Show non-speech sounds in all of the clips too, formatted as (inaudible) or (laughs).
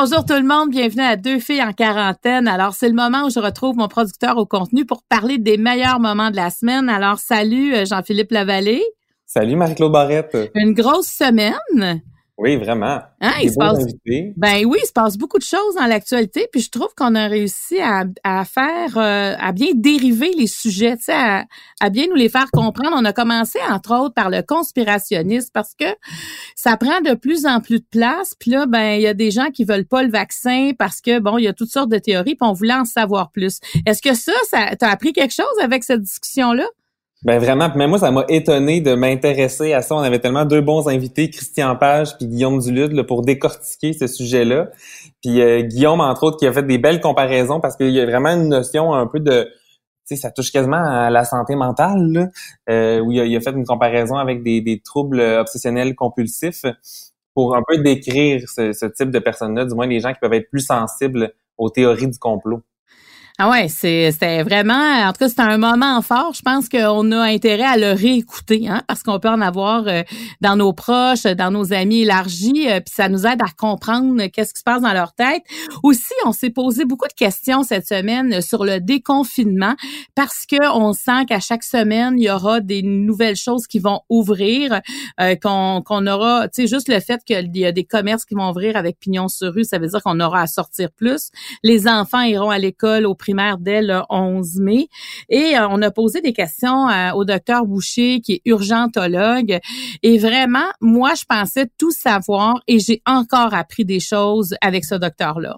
Bonjour tout le monde, bienvenue à Deux filles en quarantaine. Alors, c'est le moment où je retrouve mon producteur au contenu pour parler des meilleurs moments de la semaine. Alors, salut euh, Jean-Philippe Lavallée. Salut Marie-Claude Barrette. Une grosse semaine. Oui, vraiment. Hein, il se passe, ben oui, il se passe beaucoup de choses dans l'actualité, puis je trouve qu'on a réussi à, à faire, euh, à bien dériver les sujets, tu sais, à, à, bien nous les faire comprendre. On a commencé entre autres par le conspirationnisme parce que ça prend de plus en plus de place. Puis là, ben il y a des gens qui veulent pas le vaccin parce que bon, il y a toutes sortes de théories, puis on voulait en savoir plus. Est-ce que ça, ça t'as appris quelque chose avec cette discussion là? Ben vraiment, mais moi ça m'a étonné de m'intéresser à ça. On avait tellement deux bons invités, Christian Page puis Guillaume Dulude, là, pour décortiquer ce sujet-là. Puis euh, Guillaume entre autres qui a fait des belles comparaisons parce qu'il y a vraiment une notion un peu de, tu sais, ça touche quasiment à la santé mentale, là, euh, où il a, fait une comparaison avec des, des troubles obsessionnels compulsifs pour un peu décrire ce, ce type de personnes-là, du moins les gens qui peuvent être plus sensibles aux théories du complot. Ah ouais, c'était vraiment, en tout cas, c'était un moment fort. Je pense qu'on a intérêt à le réécouter, hein, parce qu'on peut en avoir euh, dans nos proches, dans nos amis élargis, euh, puis ça nous aide à comprendre qu'est-ce qui se passe dans leur tête. Aussi, on s'est posé beaucoup de questions cette semaine sur le déconfinement, parce que on sent qu'à chaque semaine il y aura des nouvelles choses qui vont ouvrir, euh, qu'on qu'on aura, tu sais, juste le fait qu'il y a des commerces qui vont ouvrir avec pignon sur rue, ça veut dire qu'on aura à sortir plus. Les enfants iront à l'école au dès le 11 mai. Et euh, on a posé des questions euh, au docteur Boucher, qui est urgentologue. Et vraiment, moi, je pensais tout savoir et j'ai encore appris des choses avec ce docteur-là.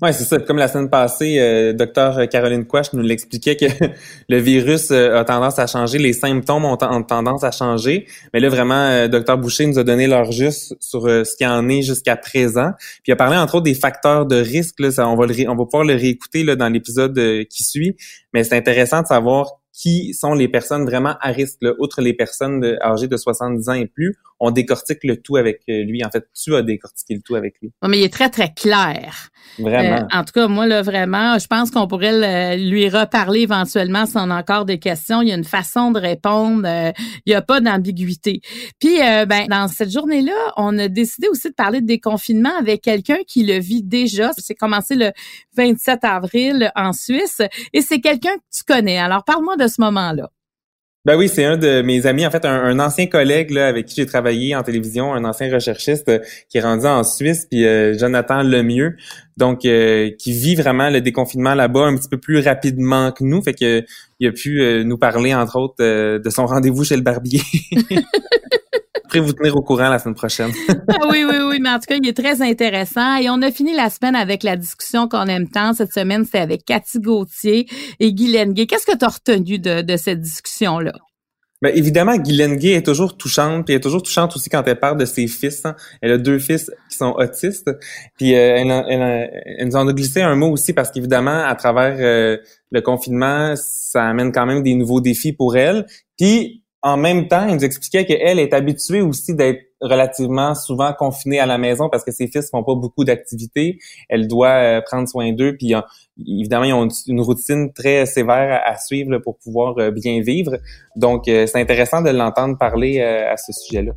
Oui, c'est ça. Comme la semaine passée, euh, docteur Caroline Quash nous l'expliquait que (laughs) le virus euh, a tendance à changer, les symptômes ont, tendance à changer. Mais là, vraiment, euh, docteur Boucher nous a donné leur juste sur ce qui en est jusqu'à présent. Puis il a parlé entre autres des facteurs de risque. Là, ça, on, va le on va pouvoir le réécouter là, dans l'épisode qui suit. Mais c'est intéressant de savoir qui sont les personnes vraiment à risque, là, outre les personnes âgées de 70 ans et plus. On décortique le tout avec euh, lui. En fait, tu as décortiqué le tout avec lui. mais il est très, très clair. Vraiment. Euh, en tout cas, moi, là, vraiment, je pense qu'on pourrait lui reparler éventuellement si on a encore des questions. Il y a une façon de répondre. Euh, il n'y a pas d'ambiguïté. Puis, ben, dans cette journée-là, on a décidé aussi de parler de déconfinement avec quelqu'un qui le vit déjà. C'est commencé le 27 avril en Suisse. Et c'est quelqu'un que tu connais. Alors, parle-moi de ce moment-là. Ben oui, c'est un de mes amis, en fait, un, ancien collègue là, avec qui j'ai travaillé en télévision, un ancien recherchiste euh, qui est rendu en Suisse, puis euh, Jonathan Lemieux, donc euh, qui vit vraiment le déconfinement là-bas un petit peu plus rapidement que nous, fait que il a pu nous parler entre autres de son rendez-vous chez le barbier. (laughs) vous tenir au courant la semaine prochaine. (laughs) Ah oui, oui, oui, mais en tout cas, il est très intéressant. Et on a fini la semaine avec la discussion qu'on aime tant. Cette semaine, c'était avec Cathy Gauthier et Guy Lenguet. Qu'est-ce que tu as retenu de, cette discussion-là? Bien, évidemment, Guylaine Gay est toujours touchante, puis elle est toujours touchante aussi quand elle parle de ses fils. Hein. Elle a deux fils qui sont autistes, puis euh, elle, nous en a glissé un mot aussi parce qu'évidemment, à travers euh, le confinement, ça amène quand même des nouveaux défis pour elle. Puis en même temps, il nous expliquait qu'elle est habituée aussi d'être relativement souvent confinée à la maison parce que ses fils font pas beaucoup d'activités. Elle doit euh, prendre soin d'eux, puis évidemment, ils ont une routine très sévère à, suivre pour pouvoir euh, bien vivre. Donc, euh, c'est intéressant de l'entendre parler à ce sujet-là.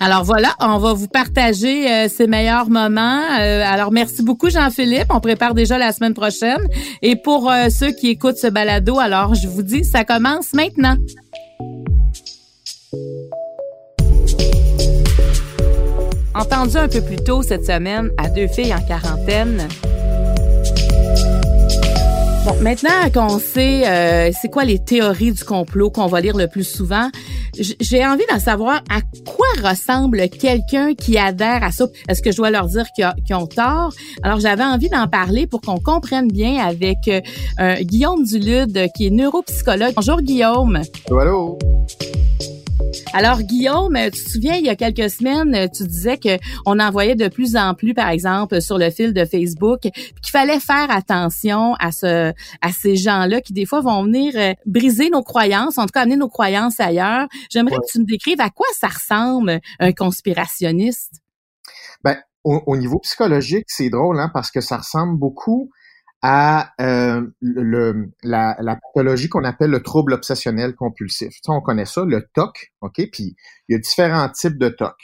Alors voilà, on va vous partager ces meilleurs moments. alors, merci beaucoup, Jean-Philippe. On prépare déjà la semaine prochaine. Et pour ceux qui écoutent ce balado, alors je vous dis, ça commence maintenant. Entendu un peu plus tôt cette semaine à deux filles en quarantaine. Bon, maintenant qu'on sait euh, c'est quoi les théories du complot qu'on va lire le plus souvent, j'ai envie d'en savoir à quoi ressemble quelqu'un qui adhère à ça. Est-ce que je dois leur dire qu'ils ont tort? Alors, j'avais envie d'en parler pour qu'on comprenne bien avec euh, Guillaume Dulude, qui est neuropsychologue. Bonjour, Guillaume. Allô, allô? Alors Guillaume, tu te souviens il y a quelques semaines, tu disais que on envoyait de plus en plus, par exemple, sur le fil de Facebook, qu'il fallait faire attention à ce, à ces gens-là qui des fois vont venir euh, briser nos croyances, en tout cas amener nos croyances ailleurs. J'aimerais que tu me décrives à quoi ça ressemble un conspirationniste? Ben, au, niveau psychologique, c'est drôle, hein, parce que ça ressemble beaucoup à euh, la, pathologie qu'on appelle le trouble obsessionnel compulsif. Tu on connaît ça, le TOC, OK? Puis il y a différents types de TOC.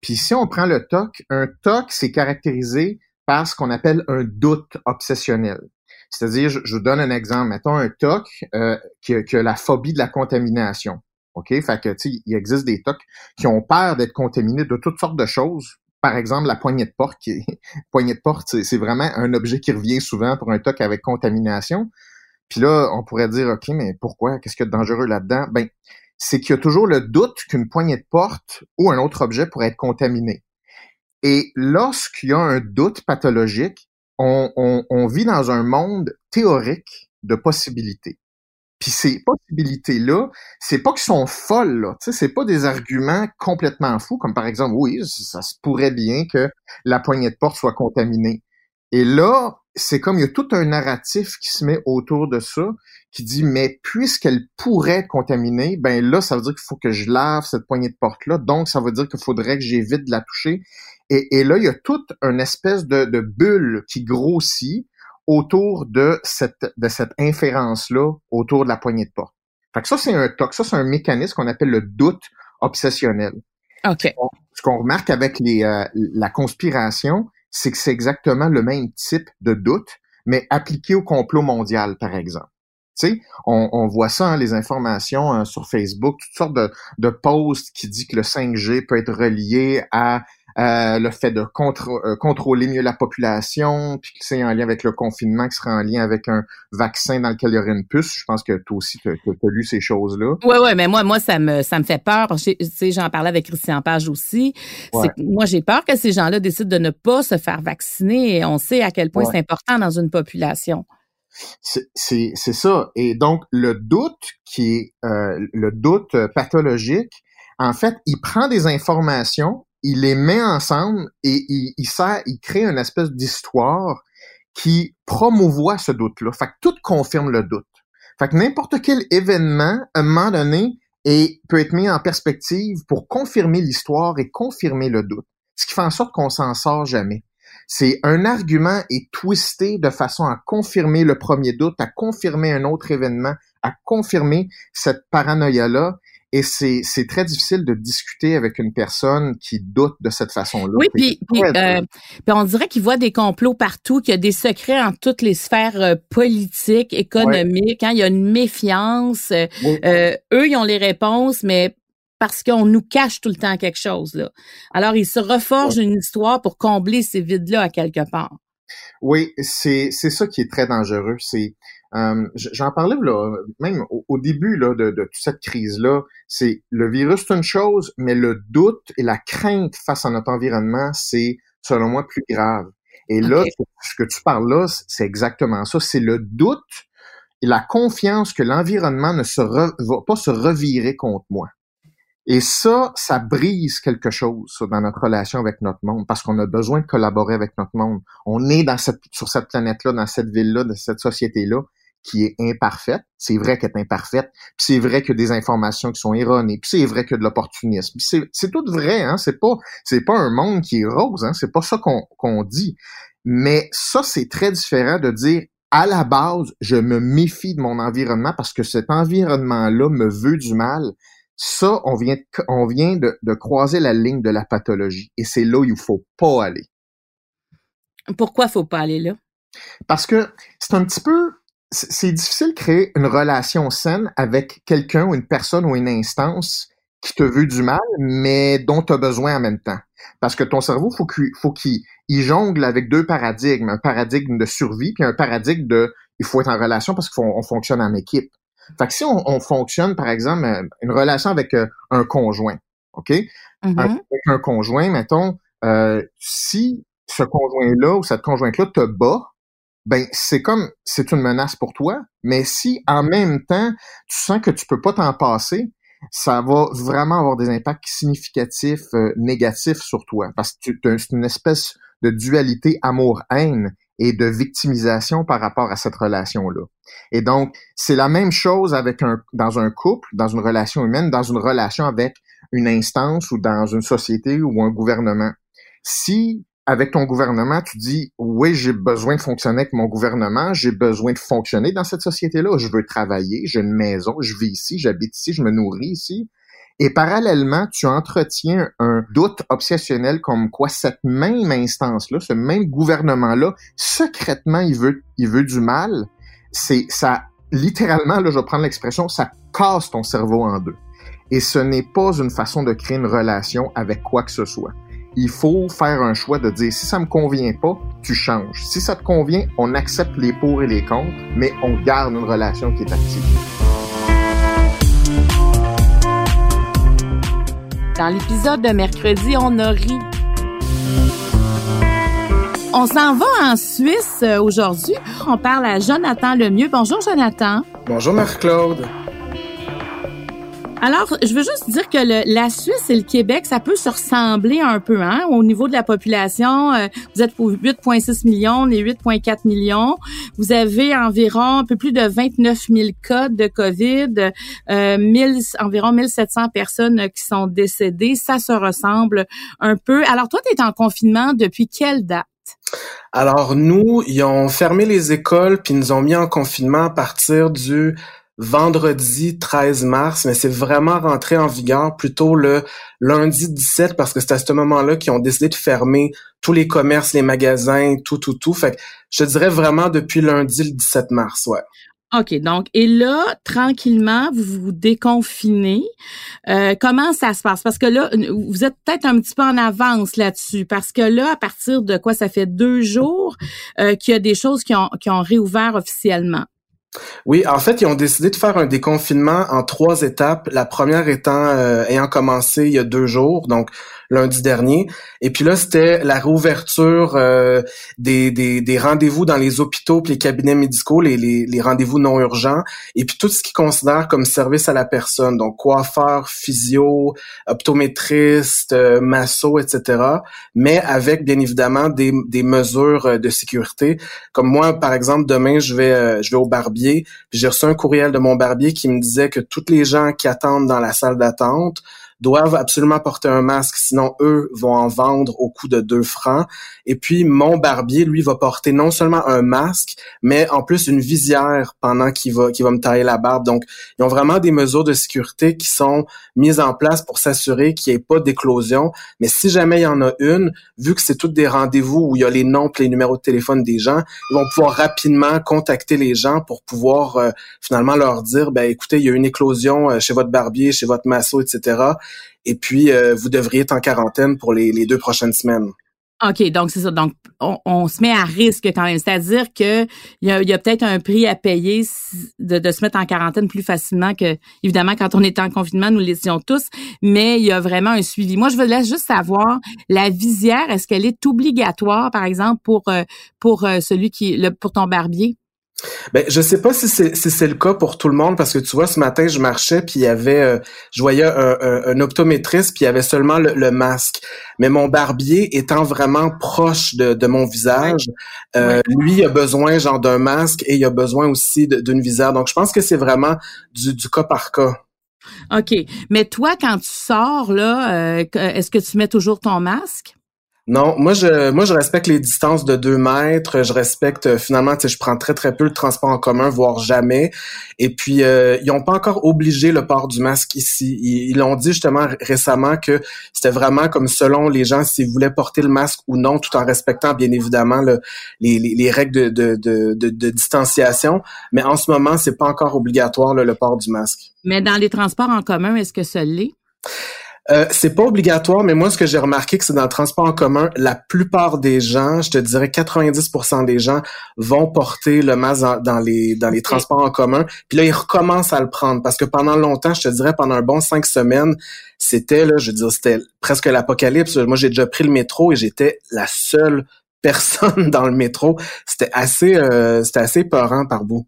Puis si on prend le TOC, un TOC, c'est caractérisé par ce qu'on appelle un doute obsessionnel. C'est-à-dire, je, vous donne un exemple. Mettons un TOC euh, qui, a, la phobie de la contamination. OK? Fait que, tu il existe des TOC qui ont peur d'être contaminés de toutes sortes de choses par exemple, la poignée de porte, (laughs) poignée de porte, c'est vraiment un objet qui revient souvent pour un toc avec contamination. Puis là, on pourrait dire, OK, mais pourquoi? Qu'est-ce qu'il y a de dangereux là-dedans? Ben, c'est qu'il y a toujours le doute qu'une poignée de porte ou un autre objet pourrait être contaminé. Et lorsqu'il y a un doute pathologique, on vit dans un monde théorique de possibilités. Puis ces possibilités-là, c'est pas qu'ils sont folles, là. Tu sais, c'est pas des arguments complètement fous, comme par exemple, oui, ça se pourrait bien que la poignée de porte soit contaminée. Et là, c'est comme il y a tout un narratif qui se met autour de ça, qui dit, mais puisqu'elle pourrait être contaminée, ben là, ça veut dire qu'il faut que je lave cette poignée de porte-là, donc ça veut dire qu'il faudrait que j'évite de la toucher. Et, là, il y a toute une espèce de, de bulle qui grossit, autour de cette, de cette inférence-là autour de la poignée de porte. Fait que ça, c'est un toc. Ça, c'est un mécanisme qu'on appelle le doute obsessionnel. OK. Ce qu'on remarque avec les, euh, la conspiration, c'est que c'est exactement le même type de doute, mais appliqué au complot mondial, par exemple. Tu sais, on, on voit ça, hein, les informations hein, sur Facebook, toutes sortes de, de posts qui disent que le 5G peut être relié à euh, le fait de euh, contrôler mieux la population, puis que c'est en lien avec le confinement, qui sera en lien avec un vaccin dans lequel il y aurait une puce. Je pense que toi aussi, tu as, lu ces choses-là. Oui, oui, mais moi, moi, ça me ça me fait peur. Tu sais, j'en parlais avec Christian Page aussi. Moi, j'ai peur que ces gens-là décident de ne pas se faire vacciner. Et on sait à quel point c'est important dans une population. C'est ça. Et donc, le doute qui est euh, le doute pathologique, en fait, il prend des informations il les met ensemble et il, il, sert, il crée une espèce d'histoire qui promouvoit ce doute-là. Fait que tout confirme le doute. Fait que n'importe quel événement, à un moment donné, peut être mis en perspective pour confirmer l'histoire et confirmer le doute. Ce qui fait en sorte qu'on s'en sort jamais. C'est un argument est twisté de façon à confirmer le premier doute, à confirmer un autre événement, à confirmer cette paranoïa-là. Et c'est très difficile de discuter avec une personne qui doute de cette façon-là. Oui, puis, euh, on dirait qu'il voit des complots partout, qu'il y a des secrets en toutes les sphères euh, politiques, économiques. Hein, il y a une méfiance. Euh, eux, ils ont les réponses, mais parce qu'on nous cache tout le temps quelque chose. Là. Alors, ils se reforgent une histoire pour combler ces vides-là à quelque part. Oui, c'est ça qui est très dangereux. C'est euh, J'en parlais là, même au, début là, de, toute cette crise-là, c'est le virus, c'est une chose, mais le doute et la crainte face à notre environnement, c'est, selon moi, plus grave. Et là, ce que tu parles là, c'est exactement ça. C'est le doute et la confiance que l'environnement ne se va pas se revirer contre moi. Et ça, ça brise quelque chose dans notre relation avec notre monde parce qu'on a besoin de collaborer avec notre monde. On est dans cette, sur cette planète-là, dans cette ville-là, dans cette société-là qui est imparfaite. C'est vrai qu'elle est imparfaite. Puis c'est vrai que des informations qui sont erronées. Puis c'est vrai que de l'opportunisme. C'est tout vrai. Hein? C'est pas c'est pas un monde qui est rose. Hein? C'est pas ça qu'on qu'on dit. Mais ça c'est très différent de dire à la base je me méfie de mon environnement parce que cet environnement-là me veut du mal. Ça, on vient, on vient de, de croiser la ligne de la pathologie. Et c'est là où il faut pas aller. Pourquoi faut pas aller là? Parce que c'est un petit peu c'est difficile de créer une relation saine avec quelqu'un ou une personne ou une instance qui te veut du mal, mais dont tu as besoin en même temps. Parce que ton cerveau, faut qu'il faut qu'il jongle avec deux paradigmes, un paradigme de survie puis un paradigme de il faut être en relation parce qu'on fonctionne en équipe. Fait que si on, fonctionne, par exemple, euh, une relation avec euh, un conjoint, OK? Mm-hmm. Avec un conjoint, mettons, euh, si ce conjoint-là ou cette conjointe-là te bat, ben c'est comme c'est une menace pour toi, mais si en même temps tu sens que tu peux pas t'en passer, ça va vraiment avoir des impacts significatifs euh, négatifs sur toi parce que c'est une espèce de dualité amour-haine et de victimisation par rapport à cette relation-là. Et donc, c'est la même chose avec un, dans un couple, dans une relation humaine, dans une relation avec une instance ou dans une société ou un gouvernement. Si avec ton gouvernement, tu dis oui, j'ai besoin de fonctionner avec mon gouvernement, j'ai besoin de fonctionner dans cette société-là, je veux travailler, j'ai une maison, je vis ici, j'habite ici, je me nourris ici. Et parallèlement, tu entretiens un doute obsessionnel comme quoi cette même instance-là, ce même gouvernement-là, secrètement, il veut, il veut du mal. C'est ça, littéralement, là, je vais prendre l'expression, ça casse ton cerveau en deux. Et ce n'est pas une façon de créer une relation avec quoi que ce soit il faut faire un choix de dire si ça me convient pas, tu changes. Si ça te convient, on accepte les pour et les contre, mais on garde une relation qui est active. Dans l'épisode de mercredi, on a ri. On s'en va en Suisse euh, aujourd'hui. On parle à Jonathan Lemieux. Bonjour Jonathan. Bonjour Marc-Claude. Alors, je veux juste dire que la Suisse et le Québec, ça peut se ressembler un peu, hein, au niveau de la population. Euh, vous êtes pour 8,6 millions, les 8,4 millions. Vous avez environ un peu plus de 29 000 cas de COVID, euh, 1000, environ 1700 personnes qui sont décédées. Ça se ressemble un peu. Alors, toi, tu es en confinement depuis quelle date? Alors, nous, ils ont fermé les écoles puis nous ont mis en confinement à partir du vendredi 13 mars, mais c'est vraiment rentré en vigueur plutôt le lundi 17 parce que c'est à ce moment-là qu'ils ont décidé de fermer tous les commerces, les magasins, tout, tout, tout. Fait que je dirais vraiment depuis lundi le 17 mars, ouais. OK, donc, et là, tranquillement, vous vous déconfinez. Euh, comment ça se passe? Parce que là, vous êtes peut-être un petit peu en avance là-dessus, parce que là, à partir de quoi, ça fait deux jours euh, qu'il y a des choses qui ont, qui ont réouvert officiellement. Oui, en fait, ils ont décidé de faire un déconfinement en trois étapes. La première étant euh, ayant commencé il y a deux jours, donc lundi dernier. Et puis là, c'était la réouverture euh, des, des, des rendez-vous dans les hôpitaux puis les cabinets médicaux, les, les, les rendez-vous non urgents, et puis tout ce qu'ils considèrent comme service à la personne, donc coiffeur, physio, optométriste, euh, masso, etc. Mais avec bien évidemment des, des mesures euh, de sécurité. Comme moi, par exemple, demain, je vais euh, je vais au barbier, j'ai reçu un courriel de mon barbier qui me disait que toutes les gens qui attendent dans la salle d'attente doivent absolument porter un masque, sinon eux vont en vendre au coût de 2 francs. Et puis mon barbier, lui, va porter non seulement un masque, mais en plus une visière pendant qu'il va, qu'il va me tailler la barbe. Donc, ils ont vraiment des mesures de sécurité qui sont mises en place pour s'assurer qu'il n'y ait pas d'éclosion. Mais si jamais il y en a une, vu que c'est toutes des rendez-vous où il y a les noms et les numéros de téléphone des gens, ils vont pouvoir rapidement contacter les gens pour pouvoir euh, finalement leur dire, ben écoutez, il y a une éclosion euh, chez votre barbier, chez votre masso, etc. Et puis, euh, vous devriez être en quarantaine pour les, deux prochaines semaines. OK, donc c'est ça. Donc, on, se met à risque quand même. C'est-à-dire qu'il y a, y a peut-être un prix à payer de, de, se mettre en quarantaine plus facilement que, évidemment, quand on était en confinement, nous l'étions tous, mais il y a vraiment un suivi. Moi, je voulais juste savoir, la visière, est-ce qu'elle est obligatoire, par exemple, pour, euh, pour euh, celui qui, le, pour ton barbier? Ben, je sais pas si c'est si c'est le cas pour tout le monde parce que tu vois ce matin je marchais puis il y avait euh, je voyais un, un, optométriste puis il y avait seulement le, masque. Mais mon barbier étant vraiment proche de, de mon visage euh, lui il a besoin genre d'un masque et il a besoin aussi d'une visière. Donc je pense que c'est vraiment du, du cas par cas. OK. Mais toi quand tu sors là euh, est-ce que tu mets toujours ton masque? Non, moi je moi je respecte les distances de deux mètres. Je respecte euh, finalement, tu sais, je prends très très peu le transport en commun, voire jamais. Et puis euh, ils ont pas encore obligé le port du masque ici. Ils l'ont dit justement récemment que c'était vraiment comme selon les gens s'ils voulaient porter le masque ou non, tout en respectant bien évidemment le, les, les, règles de, de, de, de, distanciation. Mais en ce moment, c'est pas encore obligatoire le port du masque. Mais dans les transports en commun, est-ce que ça l'est? Euh, c'est pas obligatoire, mais moi, ce que j'ai remarqué, que c'est dans le transport en commun, la plupart des gens, je te dirais 90% des gens vont porter le masque dans, les dans les transports en commun. Puis là, ils recommencent à le prendre parce que pendant longtemps, je te dirais pendant un bon cinq semaines, c'était là, je veux dire, c'était presque l'apocalypse. Moi, j'ai déjà pris le métro et j'étais la seule (laughs) personne dans le métro. C'était assez, euh, c'était assez peurant par bout.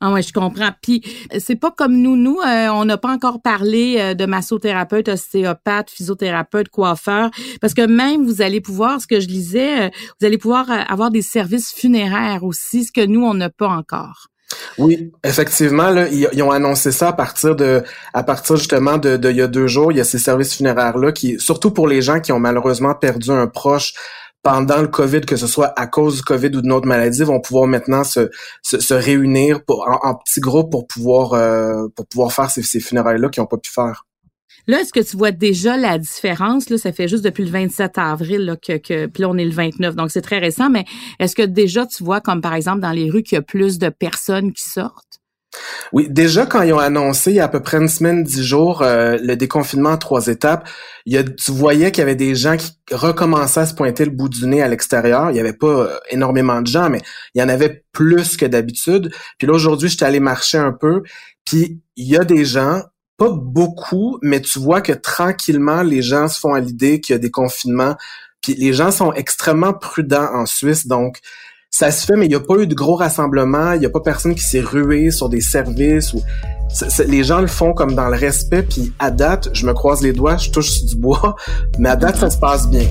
Ah ouais, je comprends. Puis c'est pas comme nous, nous, euh, on n'a pas encore parlé euh, de massothérapeute, ostéopathe, physiothérapeute, coiffeur, parce que même vous allez pouvoir, ce que je lisais, euh, vous allez pouvoir avoir des services funéraires aussi, ce que nous on n'a pas encore. Oui, effectivement, là, ils, ont annoncé ça à partir de, à partir justement de, de il y a deux jours. Il y a ces services funéraires là qui, surtout pour les gens qui ont malheureusement perdu un proche pendant le COVID, que ce soit à cause du COVID ou d'une autre maladie, vont pouvoir maintenant se, se, réunir pour, en, petits groupes pour pouvoir euh, pour pouvoir faire ces, ces funérailles-là qu'ils n'ont pas pu faire. Là, est-ce que tu vois déjà la différence? Là, ça fait juste depuis le 27 avril là, que, que puis là, on est le 29, donc c'est très récent, mais est-ce que déjà tu vois, comme par exemple dans les rues, qu'il y a plus de personnes qui sortent? Oui, déjà quand ils ont annoncé il y a à peu près une semaine, dix jours, euh, le déconfinement en trois étapes, il tu voyais qu'il y avait des gens qui recommençaient à se pointer le bout du nez à l'extérieur. Il n'y avait pas euh, énormément de gens, mais il y en avait plus que d'habitude. Puis là, aujourd'hui, j'étais allé marcher un peu, puis il y a des gens, pas beaucoup, mais tu vois que tranquillement, les gens se font à l'idée qu'il y a des confinements. Puis les gens sont extrêmement prudents en Suisse, donc ça se fait, mais il n'y a pas eu de gros rassemblements, il n'y a pas personne qui s'est rué sur des services les gens le font comme dans le respect, puis à date, je me croise les doigts, je touche du bois, (laughs) mais à date, ça se passe bien.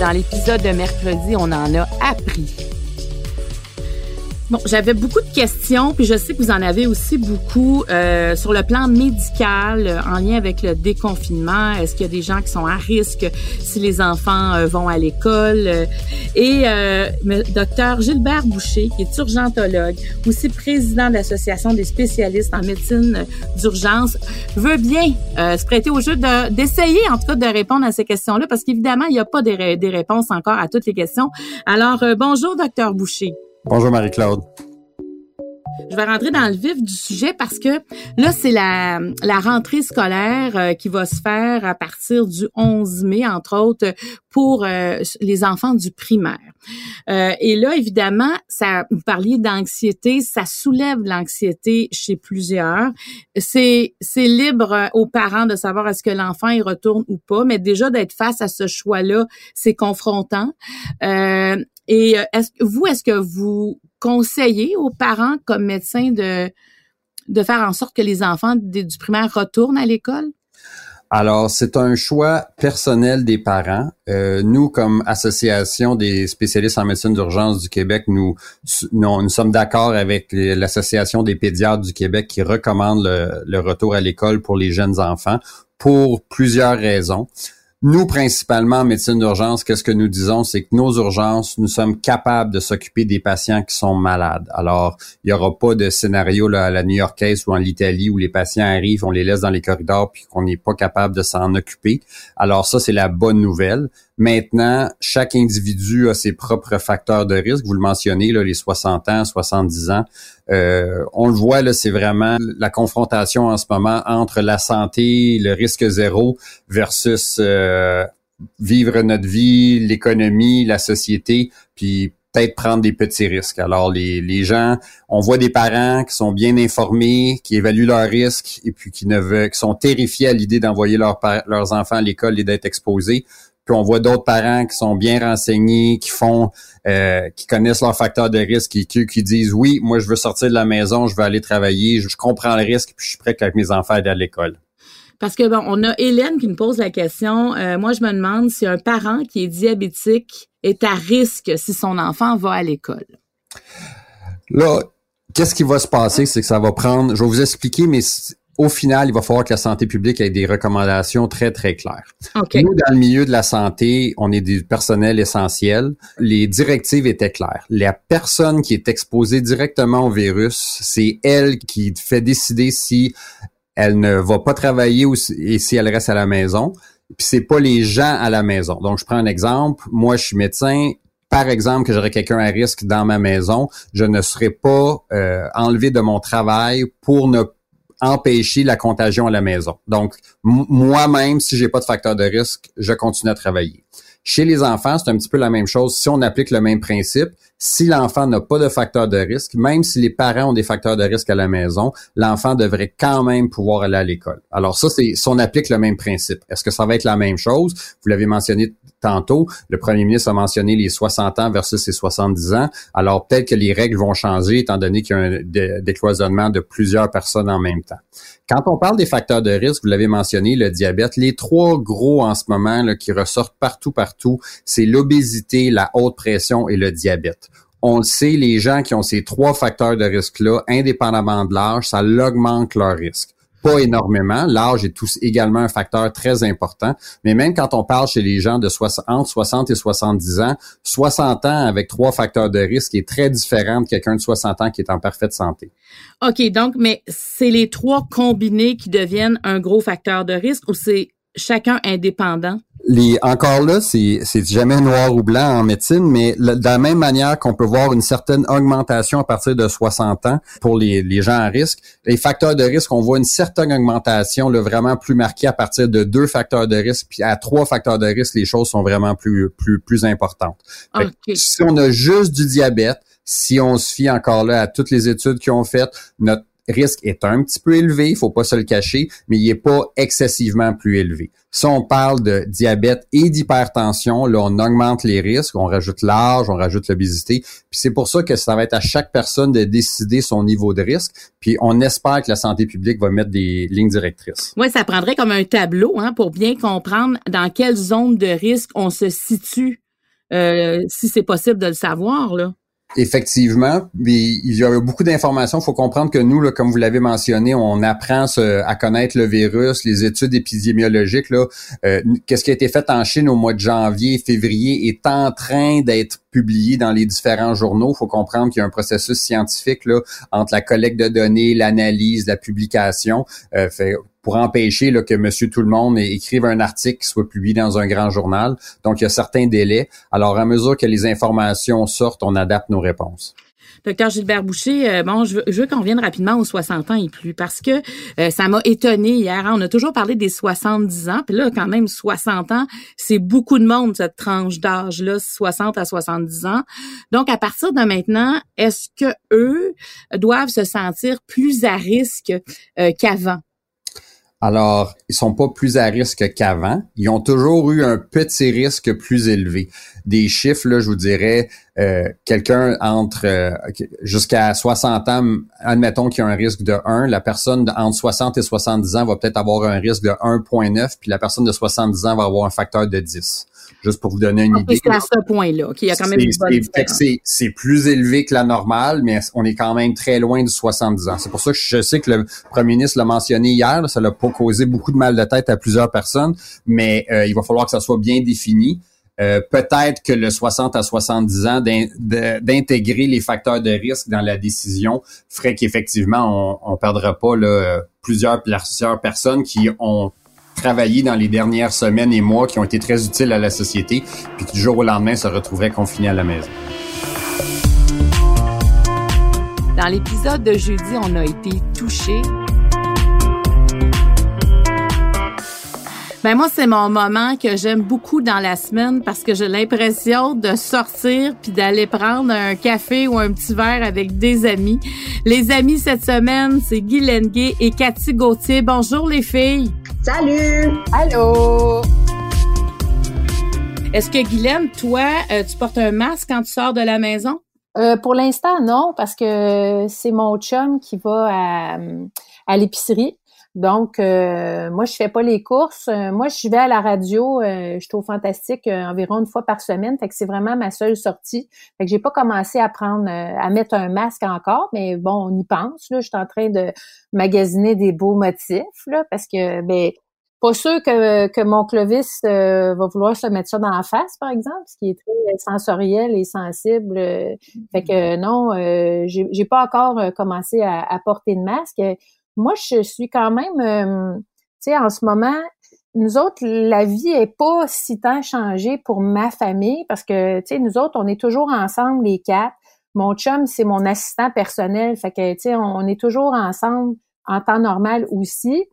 Dans l'épisode de mercredi, on en a appris Bon, j'avais beaucoup de questions, puis je sais que vous en avez aussi beaucoup euh, sur le plan médical euh, en lien avec le déconfinement. Est-ce qu'il y a des gens qui sont à risque si les enfants euh, vont à l'école? Et docteur Gilbert Boucher, qui est urgentologue, aussi président de l'Association des spécialistes en médecine d'urgence, veut bien se prêter au jeu d'essayer, en tout cas, de répondre à ces questions-là, parce qu'évidemment, il n'y a pas des, des réponses encore à toutes les questions. Alors, bonjour, docteur Boucher. Bonjour Marie-Claude. Je vais rentrer dans le vif du sujet parce que là, c'est la, la rentrée scolaire euh, qui va se faire à partir du 11 mai, entre autres, pour euh, les enfants du primaire. Euh, et là, évidemment, ça, vous parliez d'anxiété, ça soulève l'anxiété chez plusieurs. C'est, c'est libre aux parents de savoir est-ce que l'enfant y retourne ou pas, mais déjà d'être face à ce choix-là, c'est confrontant. Et est-ce, vous, est-ce que vous conseiller aux parents comme médecins de, de faire en sorte que les enfants du primaire retournent à l'école? Alors, c'est un choix personnel des parents. Euh, nous, comme association des spécialistes en médecine d'urgence du Québec, nous, nous, sommes d'accord avec l'association des pédiatres du Québec qui recommande le, le retour à l'école pour les jeunes enfants pour plusieurs raisons. Nous, principalement en médecine d'urgence, qu'est-ce que nous disons, c'est que nos urgences, nous sommes capables de s'occuper des patients qui sont malades. Alors, il n'y aura pas de scénario là, à la New-Yorkaise ou en Italie où les patients arrivent, on les laisse dans les corridors puis qu'on n'est pas capable de s'en occuper. Alors ça, c'est la bonne nouvelle. Maintenant, chaque individu a ses propres facteurs de risque. Vous le mentionnez, là, les 60 ans, 70 ans. Euh, on le voit, là, c'est vraiment la confrontation en ce moment entre la santé, le risque zéro versus euh, vivre notre vie, l'économie, la société, puis peut-être prendre des petits risques. Alors, les, les gens, on voit des parents qui sont bien informés, qui évaluent leurs risques et puis qui ne veulent, qui sont terrifiés à l'idée d'envoyer leurs enfants à l'école et d'être exposés. Puis on voit d'autres parents qui sont bien renseignés, qui font, euh, qui connaissent leurs facteurs de risque et qui, disent oui, moi je veux sortir de la maison, je veux aller travailler, je, comprends le risque, puis je suis prêt avec mes enfants à aller à l'école. Parce que bon, on a Hélène qui nous pose la question. Euh, moi, je me demande si un parent qui est diabétique est à risque si son enfant va à l'école. Là, qu'est-ce qui va se passer, c'est que ça va prendre. Je vais vous expliquer, mais au final, il va falloir que la santé publique ait des recommandations très, très claires. Nous, dans le milieu de la santé, on est du personnel essentiel. Les directives étaient claires. La personne qui est exposée directement au virus, c'est elle qui fait décider si elle ne va pas travailler ou et si elle reste à la maison. Puis c'est pas les gens à la maison. Donc, je prends un exemple. Moi, je suis médecin par exemple, que j'aurais quelqu'un à risque dans ma maison, je ne serai pas euh, enlevé de mon travail pour ne empêcher la contagion à la maison. Donc, moi-même, si j'ai pas de facteur de risque, je continue à travailler. Chez les enfants, c'est un petit peu la même chose. Si on applique le même principe, Si l'enfant n'a pas de facteur de risque, même si les parents ont des facteurs de risque à la maison, l'enfant devrait quand même pouvoir aller à l'école. Alors ça, c'est si on applique le même principe. Est-ce que ça va être la même chose? Vous l'avez mentionné tantôt, le premier ministre a mentionné les 60 ans versus les 70 ans. Alors peut-être que les règles vont changer étant donné qu'il y a un décloisonnement de plusieurs personnes en même temps. Quand on parle des facteurs de risque, vous l'avez mentionné, le diabète, les trois gros en ce moment là, qui ressortent partout, partout, c'est l'obésité, la haute pression et le diabète on le sait, les gens qui ont ces trois facteurs de risque-là, indépendamment de l'âge, ça augmente leur risque pas énormément. L'âge est tous également un facteur très important. Mais même quand on parle chez les gens de 60, entre 60 et 70 ans, 60 ans avec trois facteurs de risque est très différent de quelqu'un de 60 ans qui est en parfaite santé. OK, donc, mais c'est les trois combinés qui deviennent un gros facteur de risque ou c'est chacun indépendant? Les, encore là, c'est, jamais noir ou blanc en médecine, mais de la même manière qu'on peut voir une certaine augmentation à partir de 60 ans pour les, les gens à risque, les facteurs de risque, on voit une certaine augmentation là, vraiment plus marquée à partir de deux facteurs de risque, puis à trois facteurs de risque, les choses sont vraiment plus, plus, plus importantes. Si on a juste du diabète, si on se fie encore là à toutes les études qui ont fait, notre risque est un petit peu élevé, il faut pas se le cacher, mais il est pas excessivement plus élevé. Si on parle de diabète et d'hypertension, là, on augmente les risques, on rajoute l'âge, on rajoute l'obésité, puis c'est pour ça que ça va être à chaque personne de décider son niveau de risque, puis on espère que la santé publique va mettre des lignes directrices. Oui, ça prendrait comme un tableau hein, pour bien comprendre dans quelle zone de risque on se situe, euh, si c'est possible de le savoir, là. Effectivement, il y a beaucoup d'informations. Il faut comprendre que nous, là, comme vous l'avez mentionné, on apprend à connaître le virus, les études épidémiologiques. Euh, qu'est-ce qui a été fait en Chine au mois de janvier, février, est en train d'être publié dans les différents journaux. Il faut comprendre qu'il y a un processus scientifique là, entre la collecte de données, l'analyse, la publication. Euh, pour empêcher que Monsieur Tout le Monde écrive un article qui soit publié dans un grand journal. Donc, il y a certains délais. Alors, à mesure que les informations sortent, on adapte nos réponses. Docteur Gilbert Boucher, euh, bon, je veux, qu'on revienne rapidement aux 60 ans et plus parce que euh, ça m'a étonné hier. Hein. On a toujours parlé des 70 ans, puis là, quand même, 60 ans, c'est beaucoup de monde, cette tranche d'âge-là, 60 à 70 ans. Donc, à partir de maintenant, est-ce que eux doivent se sentir plus à risque euh, qu'avant? Alors, ils sont pas plus à risque qu'avant. Ils ont toujours eu un petit risque plus élevé. Des chiffres, là, je vous dirais, euh, quelqu'un entre euh, jusqu'à 60 ans, admettons qu'il y a un risque de 1, la personne entre 60 et 70 ans va peut-être avoir un risque de 1.9, puis la personne de 70 ans va avoir un facteur de 10 juste pour vous donner une idée. C'est à ce point-là qu'il y a quand même une bonne C'est plus élevé que la normale, mais on est quand même très loin du 70 ans. C'est pour ça que je sais que le premier ministre l'a mentionné hier, ça l'a pas causé beaucoup de mal de tête à plusieurs personnes, mais euh, il va falloir que ça soit bien défini. Euh, peut-être que le 60 à 70 ans d'intégrer les facteurs de risque dans la décision ferait qu'effectivement on, on perdra pas là, plusieurs plusieurs personnes qui ont travaillé dans les dernières semaines et mois qui ont été très utiles à la société, puis qui du jour au lendemain se retrouveraient confinés à la maison. Dans l'épisode de jeudi, on a été touchés Ben moi, c'est mon moment que j'aime beaucoup dans la semaine parce que j'ai l'impression de sortir puis d'aller prendre un café ou un petit verre avec des amis. Les amis cette semaine, c'est Guy Lenguet et Cathy Gauthier. Bonjour les filles. Salut. Allô. Est-ce que Guylaine, toi, euh, tu portes un masque quand tu sors de la maison? Euh, pour l'instant, non, parce que c'est mon chum qui va à, à l'épicerie. Donc, euh, moi, je fais pas les courses. Euh, moi, je vais à la radio. Euh, je trouve fantastique environ une fois par semaine. Fait que c'est vraiment ma seule sortie. Fait que j'ai pas commencé à prendre, à mettre un masque encore, mais bon, on y pense. Là, je suis en train de magasiner des beaux motifs là, parce que, ben, pas sûr que, que mon Clovis va vouloir se mettre ça dans la face, par exemple, ce qui est très sensoriel et sensible. fait que non, j'ai pas encore commencé à, à porter de masque moi, je suis quand même, euh, tu sais, en ce moment, nous autres, la vie est pas si tant changée pour ma famille parce que, tu sais, nous autres, on est toujours ensemble, les quatre. Mon chum, c'est mon assistant personnel. Fait que, tu sais, on, est toujours ensemble en temps normal aussi.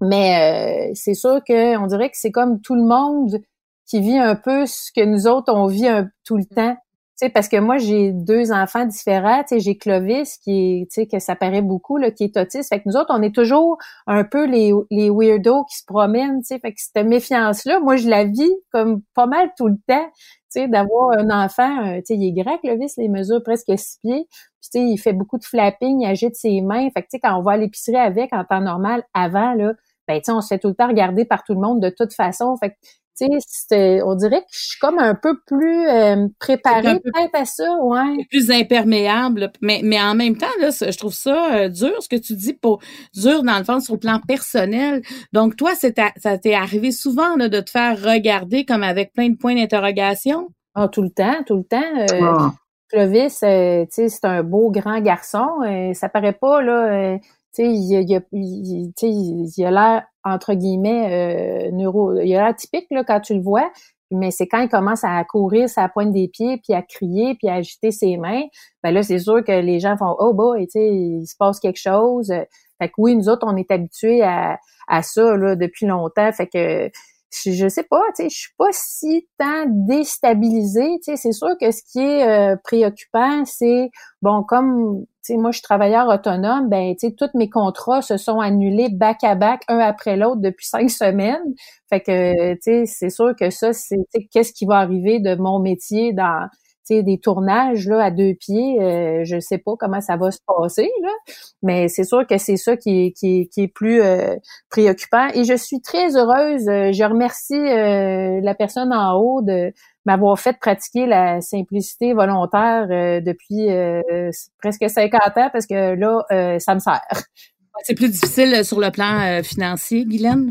Mais euh, c'est sûr qu'on dirait que c'est comme tout le monde qui vit un peu ce que nous autres, on vit tout le temps. Sais, parce que moi, j'ai deux enfants différents. Tu sais, j'ai Clovis qui est, tu que ça paraît beaucoup, là, qui est autiste. Fait que nous autres, on est toujours un peu les, les weirdos qui se promènent, tu sais. Fait que cette méfiance-là, moi, je la vis comme pas mal tout le temps. Tu d'avoir un enfant, euh, tu sais, il est grand, Clovis, les mesures presque six pieds. Il fait beaucoup de flapping, il agite ses mains. Fait que, tu quand on va à l'épicerie avec en temps normal, avant, là, ben, tu on se fait tout le temps regarder par tout le monde de toute façon. Fait on dirait que je suis comme un peu plus euh, préparée peut-être à ça, ouais. Plus imperméable, mais, mais en même temps, là, je trouve ça euh, dur, ce que tu dis, pour dur dans le fond sur le plan personnel. Donc, toi, ça t'est arrivé souvent là, de te faire regarder comme avec plein de points d'interrogation? Ah, tout le temps, tout le temps. Euh, ah. Clovis, euh, c'est un beau grand garçon. ça paraît pas, là tu il, il, il, il, a l'air entre guillemets euh, neuro, il a l'air typique là quand tu le vois, mais c'est quand il commence à courir sa pointe des pieds puis à crier puis à agiter ses mains, ben là c'est sûr que les gens font oh boy, tu sais, il se passe quelque chose. Fait que oui, nous autres on est habitués à, à ça là depuis longtemps, fait que je, sais pas, tu sais, je suis pas si tant déstabilisée, tu sais, c'est sûr que ce qui est euh, préoccupant, c'est bon comme sais moi je suis travailleur autonome, ben tu sais tous mes contrats se sont annulés back à back un après l'autre depuis (laughs) cinq semaines. Fait que tu sais c'est sûr que ça c'est qu'est-ce qui va arriver de mon métier dans des tournages là à deux pieds, euh, je sais pas comment ça va se passer là, mais c'est sûr que c'est ça qui est, qui est, plus euh, préoccupant. Et je suis très heureuse. Euh, je remercie euh, la personne en haut de m'avoir fait pratiquer la simplicité volontaire depuis presque 50 ans parce que là, ça me sert. C'est plus difficile sur le plan financier, Guylaine?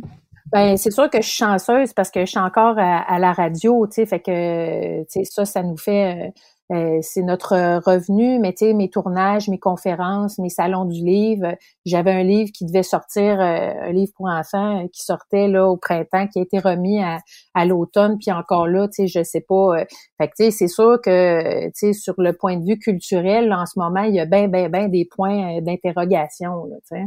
Ben c'est sûr que je suis chanceuse parce que je suis encore à, la radio, tu sais, fait que tu sais ça, ça nous fait euh, euh, c'est notre revenu, mais tu sais mes tournages, mes conférences, mes salons du livre. J'avais un livre qui devait sortir, euh, un livre pour enfants qui sortait là au printemps, qui a été remis à, à l'automne, puis encore là, tu sais, je sais pas. fait que tu sais, c'est sûr que tu sais sur le point de vue culturel, en ce moment, il y a ben ben ben des points d'interrogation, tu sais.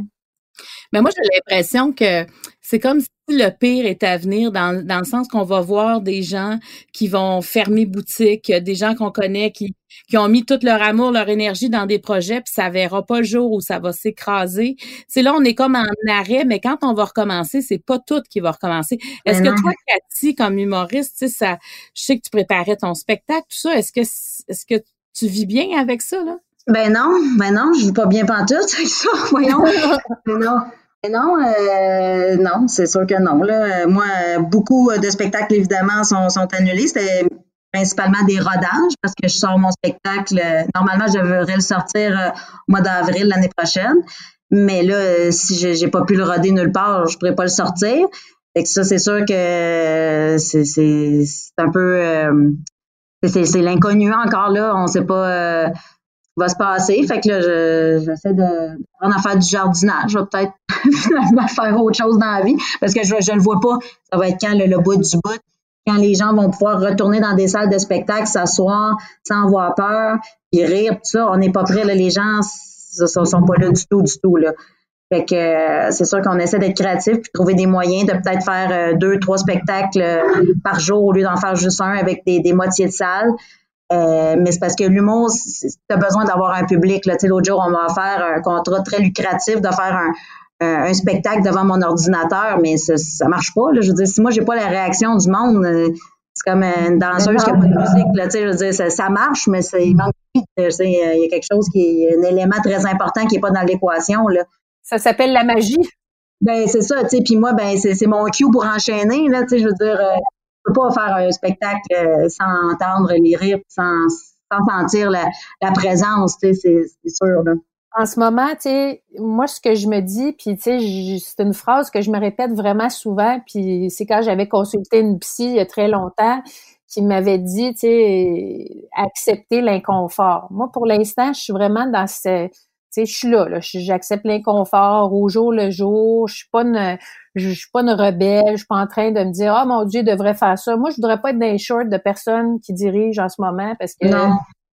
Mais moi, j'ai l'impression que c'est comme si le pire est à venir dans, dans le sens qu'on va voir des gens qui vont fermer boutique, des gens qu'on connaît qui, qui ont mis tout leur amour, leur énergie dans des projets, puis ça verra pas le jour où ça va s'écraser. C'est là, on est comme en arrêt, mais quand on va recommencer, c'est pas tout qui va recommencer. Est-ce que toi, Cathy, comme humoriste, tu sais, ça, je sais que tu préparais ton spectacle, tout ça, est-ce que, est-ce que tu vis bien avec ça, là? Ben non, ben non, je vis pas bien pantoute (laughs) avec ça, voyons. ben non. Ben non, euh, non, c'est sûr que non. Là. Moi, beaucoup de spectacles, évidemment, sont, sont annulés. C'était principalement des rodages parce que je sors mon spectacle. Normalement, je devrais le sortir euh, au mois d'avril l'année prochaine. Mais là, si j'ai pas pu le roder nulle part, je pourrais pas le sortir. Fait que ça, c'est sûr que c'est un peu euh, c'est l'inconnu encore là. On sait pas va se passer. Fait que là, j'essaie de prendre à faire du jardinage. Je vais peut-être (laughs) finalement faire autre chose dans la vie parce que je ne le vois pas. Ça va être quand le, bout du bout, quand les gens vont pouvoir retourner dans des salles de spectacle, s'asseoir sans avoir peur, et rire, tout ça. On n'est pas prêt. Là, les gens ne sont, pas là du tout, du tout. Là. Fait que euh, c'est sûr qu'on essaie d'être créatif puis trouver des moyens de peut-être faire euh, deux, trois spectacles euh, par jour au lieu d'en faire juste un avec des, des moitiés de salle. Euh, mais c'est parce que l'humour, tu as besoin d'avoir un public. L'autre jour, on m'a offert un contrat très lucratif de faire un, un, spectacle devant mon ordinateur, mais ça, ça marche pas. Là. Je veux dire, si moi, j'ai pas la réaction du monde, euh, c'est comme une danseuse qui a pas de musique. Là, je veux dire, ça, ça marche, mais il manque il y a quelque chose qui est un élément très important qui est pas dans l'équation. Là. Ça s'appelle la magie. Ben c'est ça, tu sais. Puis moi, ben c'est mon cue pour enchaîner. Là, tu sais, je veux dire, euh, peux pas faire un spectacle euh, sans entendre les rires, sans, sentir la, présence, tu sais, c'est sûr. Là. En ce moment, tu sais, moi, ce que je me dis, puis tu sais, c'est une phrase que je me répète vraiment souvent, puis c'est quand j'avais consulté une psy il y a très longtemps, qui m'avait dit, tu sais, accepter l'inconfort. Moi, pour l'instant, je suis vraiment dans ce, sais, je suis là, là j'accepte l'inconfort au jour le jour. Je suis pas une, je, suis pas une rebelle, je suis pas en train de me dire oh mon dieu, je devrais faire ça. Moi, je voudrais pas être dans les shorts de personnes qui dirigent en ce moment parce que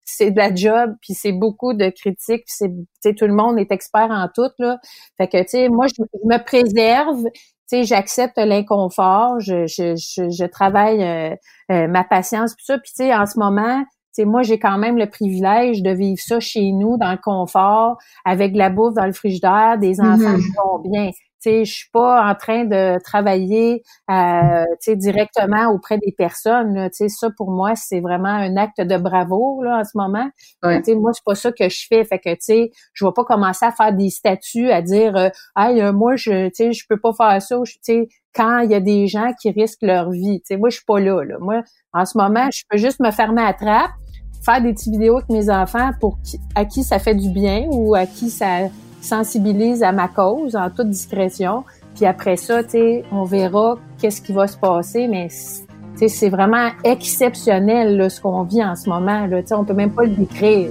c'est de la job, puis c'est beaucoup de critiques, puis c'est tout le monde est expert en tout là. Fait que tu sais, moi je, me préserve, tu sais, j'accepte l'inconfort, je, je, je, travaille euh, euh, ma patience puis ça, puis tu sais en ce moment moi, j'ai quand même le privilège de vivre ça chez nous, dans le confort, avec la bouffe dans le frigidaire, des enfants qui vont bien je suis pas en train de travailler euh, directement auprès des personnes. Là, ça pour moi, c'est vraiment un acte de bravo là en ce moment. Ouais. Moi, c'est pas ça que je fais. Fait que sais, je vais pas commencer à faire des statuts à dire euh, Hey, euh, moi, je je peux pas faire ça. sais quand il y a des gens qui risquent leur vie. sais moi, je suis pas là, là. Moi, en ce moment, je peux juste me fermer à trappe, faire des petites vidéos avec mes enfants pour à qui ça fait du bien ou à qui ça sensibilise à ma cause en toute discrétion. Puis après ça, tu sais, on verra qu'est-ce qui va se passer, mais c'est vraiment exceptionnel là, ce qu'on vit en ce moment. Là, on peut même pas le décrire.